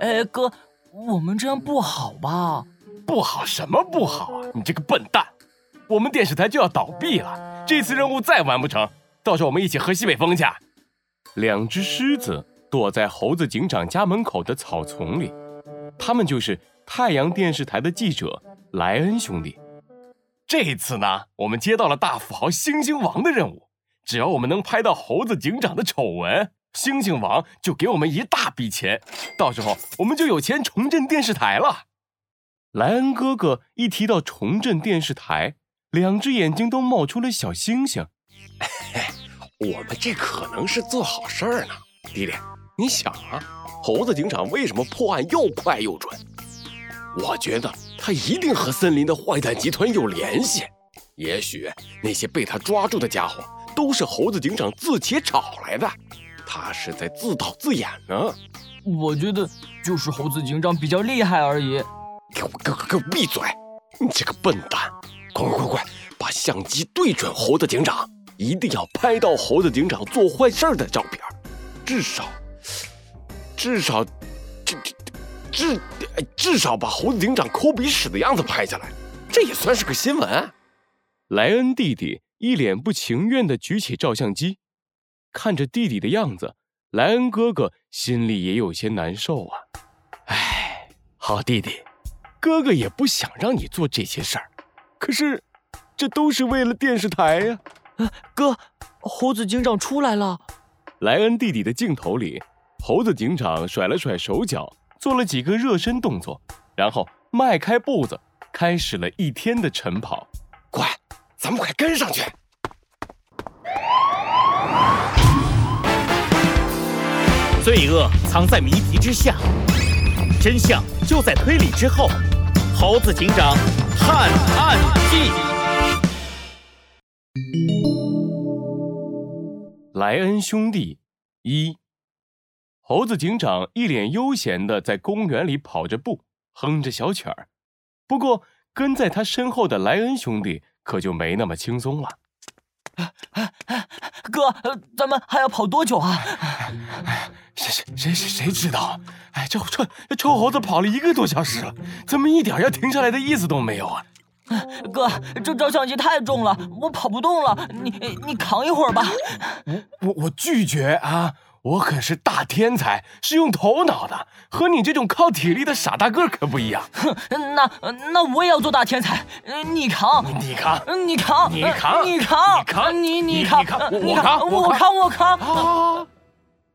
哎，哥，我们这样不好吧？不好什么不好啊？你这个笨蛋！我们电视台就要倒闭了，这次任务再完不成，到时候我们一起喝西北风去。两只狮子躲在猴子警长家门口的草丛里，他们就是太阳电视台的记者莱恩兄弟。这次呢，我们接到了大富豪星星王的任务，只要我们能拍到猴子警长的丑闻。星星王就给我们一大笔钱，到时候我们就有钱重振电视台了。莱恩哥哥一提到重振电视台，两只眼睛都冒出了小星星。我们这可能是做好事儿呢，弟弟，你想啊，猴子警长为什么破案又快又准？我觉得他一定和森林的坏蛋集团有联系，也许那些被他抓住的家伙都是猴子警长自己找来的。他是在自导自演呢，我觉得就是猴子警长比较厉害而已。给我，给我，给我闭嘴！你这个笨蛋！快快快快，把相机对准猴子警长，一定要拍到猴子警长做坏事的照片，至少，至少，至至至少把猴子警长抠鼻屎的样子拍下来，这也算是个新闻。莱恩弟弟一脸不情愿地举起照相机。看着弟弟的样子，莱恩哥哥心里也有些难受啊。哎，好弟弟，哥哥也不想让你做这些事儿，可是这都是为了电视台呀。啊哥，猴子警长出来了。莱恩弟弟的镜头里，猴子警长甩了甩手脚，做了几个热身动作，然后迈开步子，开始了一天的晨跑。快，咱们快跟上去。罪恶藏在谜题之下，真相就在推理之后。猴子警长探案记，莱恩兄弟一。猴子警长一脸悠闲的在公园里跑着步，哼着小曲儿。不过跟在他身后的莱恩兄弟可就没那么轻松了。哥，咱们还要跑多久啊？谁谁谁谁谁知道？哎，这臭臭猴子跑了一个多小时了，怎么一点要停下来的意思都没有啊？哥，这照相机太重了，我跑不动了，你你扛一会儿吧。我我我拒绝啊！我可是大天才，是用头脑的，和你这种靠体力的傻大个可不一样。哼，那那我也要做大天才。你扛，你扛，你扛，你扛，你扛，你扛，你你扛，我扛，我扛，我扛。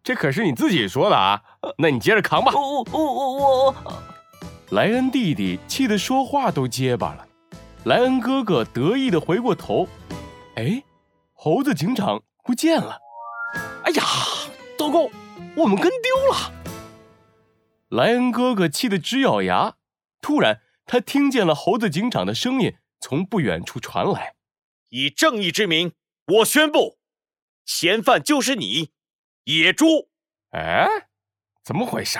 这可是你自己说的啊！那你接着扛吧。我我我我。莱恩弟弟气得说话都结巴了。莱恩哥哥得意的回过头，哎，猴子警长不见了。哎呀！糟糕，我们跟丢了！莱恩哥哥气得直咬牙。突然，他听见了猴子警长的声音从不远处传来：“以正义之名，我宣布，嫌犯就是你，野猪！”哎，怎么回事？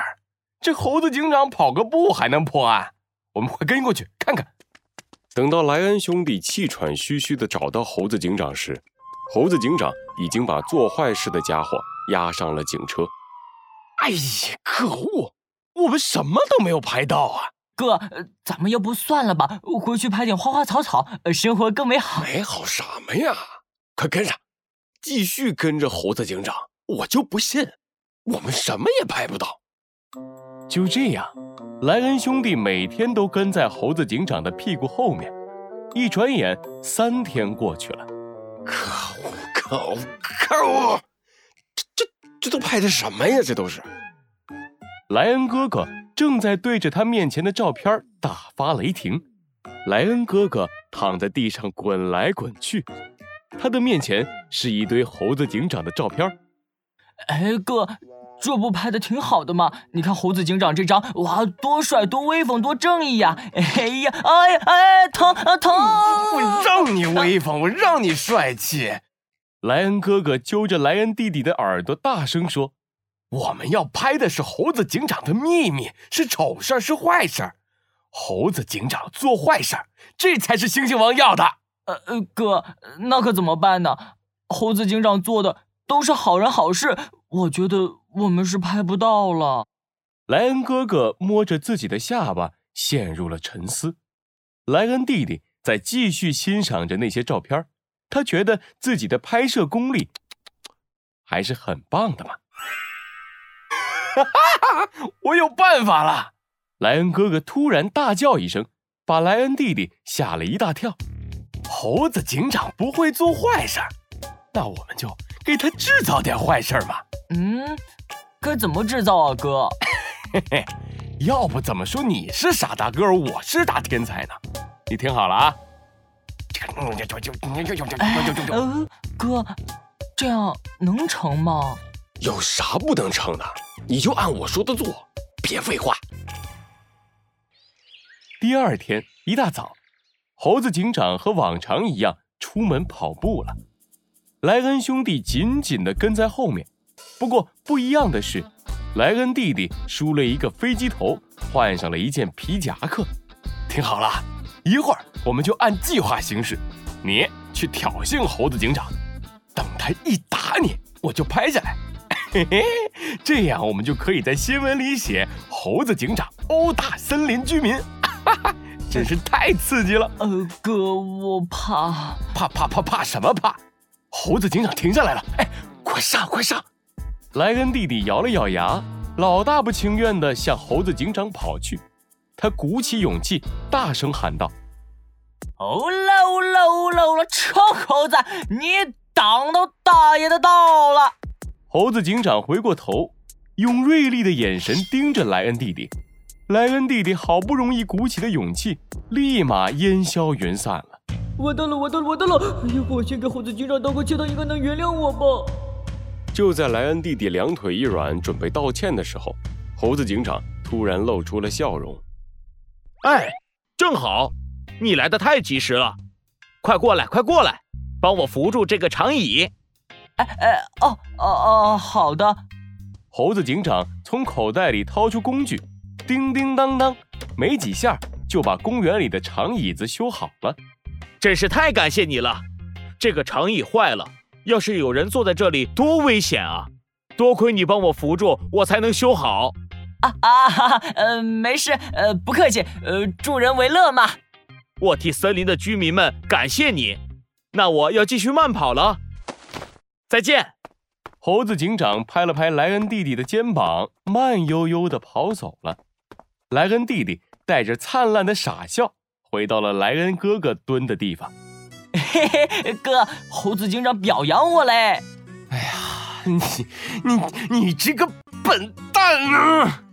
这猴子警长跑个步还能破案？我们快跟过去看看。等到莱恩兄弟气喘吁吁的找到猴子警长时，猴子警长已经把做坏事的家伙。押上了警车。哎呀，可恶！我们什么都没有拍到啊！哥，咱们要不算了吧，回去拍点花花草草，生活更美好。美好什么呀？快跟上，继续跟着猴子警长。我就不信，我们什么也拍不到。就这样，莱恩兄弟每天都跟在猴子警长的屁股后面。一转眼，三天过去了。可恶！可恶！可恶！这都拍的什么呀？这都是莱恩哥哥正在对着他面前的照片大发雷霆。莱恩哥哥躺在地上滚来滚去，他的面前是一堆猴子警长的照片。哎，哥，这不拍的挺好的吗？你看猴子警长这张，哇，多帅，多威风，多正义呀！哎呀，哎呀，哎，疼啊疼！我让你威风，我让你帅气。莱恩哥哥揪着莱恩弟弟的耳朵，大声说：“我们要拍的是猴子警长的秘密，是丑事儿，是坏事儿。猴子警长做坏事儿，这才是猩猩王要的。”呃呃，哥，那可怎么办呢？猴子警长做的都是好人好事，我觉得我们是拍不到了。莱恩哥哥摸着自己的下巴，陷入了沉思。莱恩弟弟在继续欣赏着那些照片，他觉得自己的拍摄功力还是很棒的嘛。哈哈，我有办法了！莱恩哥哥突然大叫一声，把莱恩弟弟吓了一大跳。猴子警长不会做坏事，那我们就给他制造点坏事嘛。嗯，该怎么制造啊，哥？嘿嘿，要不怎么说你是傻大个，我是大天才呢？你听好了啊！呃，哥，这样能成吗？有啥不能成的？你就按我说的做，别废话。第二天一大早，猴子警长和往常一样出门跑步了。莱恩兄弟紧紧的跟在后面。不过不一样的是，莱恩弟弟梳了一个飞机头，换上了一件皮夹克。听好了，一会儿我们就按计划行事。你去挑衅猴子警长，等他一打你，我就拍下来。嘿嘿，这样我们就可以在新闻里写猴子警长殴打森林居民，哈哈，真是太刺激了。呃，哥，我怕，怕怕怕怕什么怕？猴子警长停下来了，哎，快上快上！莱恩弟弟咬了咬牙，老大不情愿地向猴子警长跑去。他鼓起勇气，大声喊道：“欧啦哦啦哦啦哦啦，臭猴子，你挡到大爷的道了！”猴子警长回过头，用锐利的眼神盯着莱恩弟弟。莱恩弟弟好不容易鼓起的勇气，立马烟消云散了。完蛋了，完蛋了，完蛋了！哎呀，我先给猴子警长道个歉，他应该能原谅我吧。就在莱恩弟弟两腿一软，准备道歉的时候，猴子警长突然露出了笑容。哎，正好，你来的太及时了，快过来，快过来，帮我扶住这个长椅。哎哎哦哦哦，好的。猴子警长从口袋里掏出工具，叮叮当当，没几下就把公园里的长椅子修好了。真是太感谢你了！这个长椅坏了，要是有人坐在这里，多危险啊！多亏你帮我扶住，我才能修好。啊啊哈哈！呃，没事，呃，不客气，呃，助人为乐嘛。我替森林的居民们感谢你。那我要继续慢跑了。再见，猴子警长拍了拍莱恩弟弟的肩膀，慢悠悠地跑走了。莱恩弟弟带着灿烂的傻笑回到了莱恩哥哥蹲的地方。嘿嘿，哥，猴子警长表扬我嘞。哎呀，你你你这个笨蛋啊！